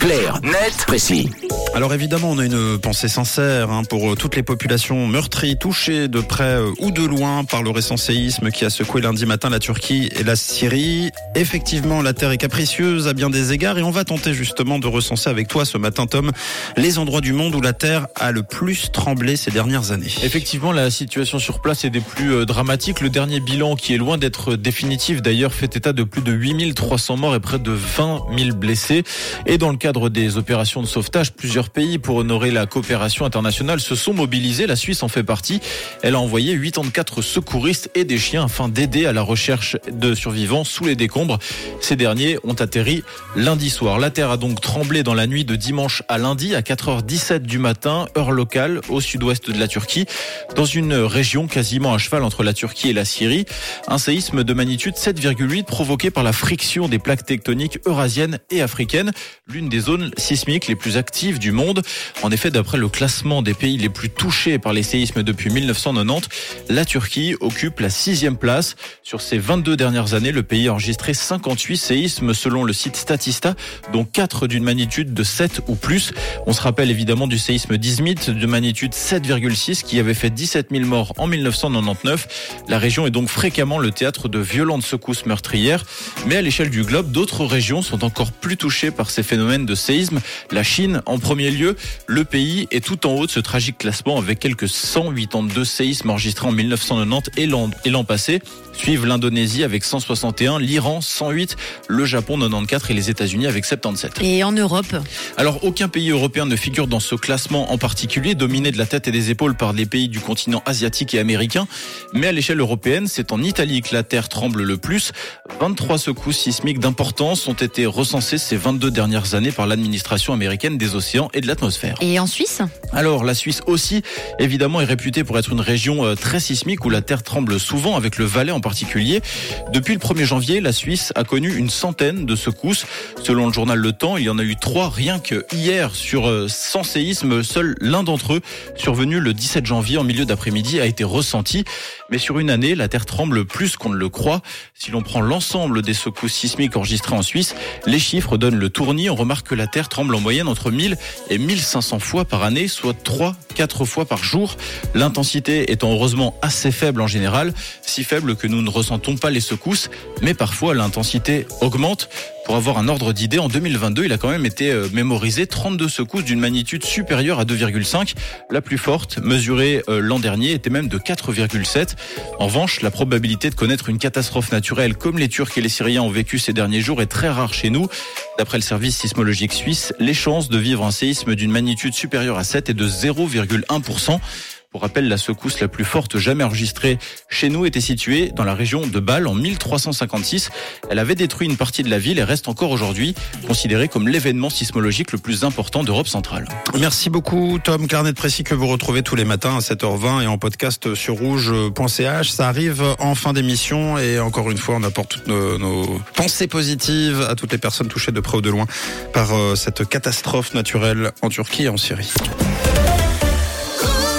Clair, net, précis. Alors évidemment, on a une pensée sincère hein, pour toutes les populations meurtries, touchées de près euh, ou de loin par le récent séisme qui a secoué lundi matin la Turquie et la Syrie. Effectivement, la Terre est capricieuse à bien des égards et on va tenter justement de recenser avec toi ce matin, Tom, les endroits du monde où la Terre a le plus tremblé ces dernières années. Effectivement, la situation sur place est des plus euh, dramatiques. Le dernier bilan, qui est loin d'être définitif d'ailleurs, fait état de plus de 8300 morts et près de 20 000 blessés. Et dans le cadre des opérations de sauvetage, plusieurs pays, pour honorer la coopération internationale, se sont mobilisés. La Suisse en fait partie. Elle a envoyé 84 secouristes et des chiens afin d'aider à la recherche de survivants sous les décombres. Ces derniers ont atterri lundi soir. La terre a donc tremblé dans la nuit de dimanche à lundi à 4h17 du matin, heure locale, au sud-ouest de la Turquie, dans une région quasiment à cheval entre la Turquie et la Syrie. Un séisme de magnitude 7,8 provoqué par la friction des plaques tectoniques eurasiennes et africaines l'une des zones sismiques les plus actives du monde. En effet, d'après le classement des pays les plus touchés par les séismes depuis 1990, la Turquie occupe la sixième place. Sur ces 22 dernières années, le pays a enregistré 58 séismes selon le site Statista, dont 4 d'une magnitude de 7 ou plus. On se rappelle évidemment du séisme d'Izmit de magnitude 7,6 qui avait fait 17 000 morts en 1999. La région est donc fréquemment le théâtre de violentes secousses meurtrières. Mais à l'échelle du globe, d'autres régions sont encore plus touchées par ces phénomènes de séisme. La Chine en premier lieu. Le pays est tout en haut de ce tragique classement avec quelques 182 séismes enregistrés en 1990 et l'an passé. Suivent l'Indonésie avec 161, l'Iran 108, le Japon 94 et les États-Unis avec 77. Et en Europe? Alors aucun pays européen ne figure dans ce classement en particulier, dominé de la tête et des épaules par les pays du continent asiatique et américain. Mais à l'échelle européenne, c'est en Italie que la terre tremble le plus. 23 secousses sismiques d'importance ont été recensées ces 22 dernières années par l'administration américaine des océans et de l'atmosphère. Et en Suisse? Alors la Suisse aussi, évidemment, est réputée pour être une région euh, très sismique où la terre tremble souvent, avec le Valais en particulier. Depuis le 1er janvier, la Suisse a connu une centaine de secousses. Selon le journal Le Temps, il y en a eu trois rien que hier sur 100 euh, séismes. Seul l'un d'entre eux, survenu le 17 janvier en milieu d'après-midi, a été ressenti. Mais sur une année, la terre tremble plus qu'on ne le croit. Si l'on prend l'ensemble des secousses sismiques enregistrées en Suisse, les chiffres donnent le On remarque que la terre tremble en moyenne entre 1000 et 1500 fois par année, soit 3 4 fois par jour. L'intensité étant heureusement assez faible en général, si faible que nous ne ressentons pas les secousses, mais parfois l'intensité augmente. Pour avoir un ordre d'idée, en 2022, il a quand même été euh, mémorisé 32 secousses d'une magnitude supérieure à 2,5. La plus forte, mesurée euh, l'an dernier, était même de 4,7. En revanche, la probabilité de connaître une catastrophe naturelle comme les Turcs et les Syriens ont vécu ces derniers jours est très rare chez nous. D'après service sismologique suisse, les chances de vivre un séisme d'une magnitude supérieure à 7 est de 0,1%. Pour rappel, la secousse la plus forte jamais enregistrée chez nous était située dans la région de Bâle en 1356. Elle avait détruit une partie de la ville et reste encore aujourd'hui considérée comme l'événement sismologique le plus important d'Europe centrale. Merci beaucoup Tom Clarnet Précis que vous retrouvez tous les matins à 7h20 et en podcast sur rouge.ch. Ça arrive en fin d'émission et encore une fois on apporte toutes nos, nos, pensées positives à toutes les personnes touchées de près ou de loin par euh, cette catastrophe naturelle en Turquie et en Syrie.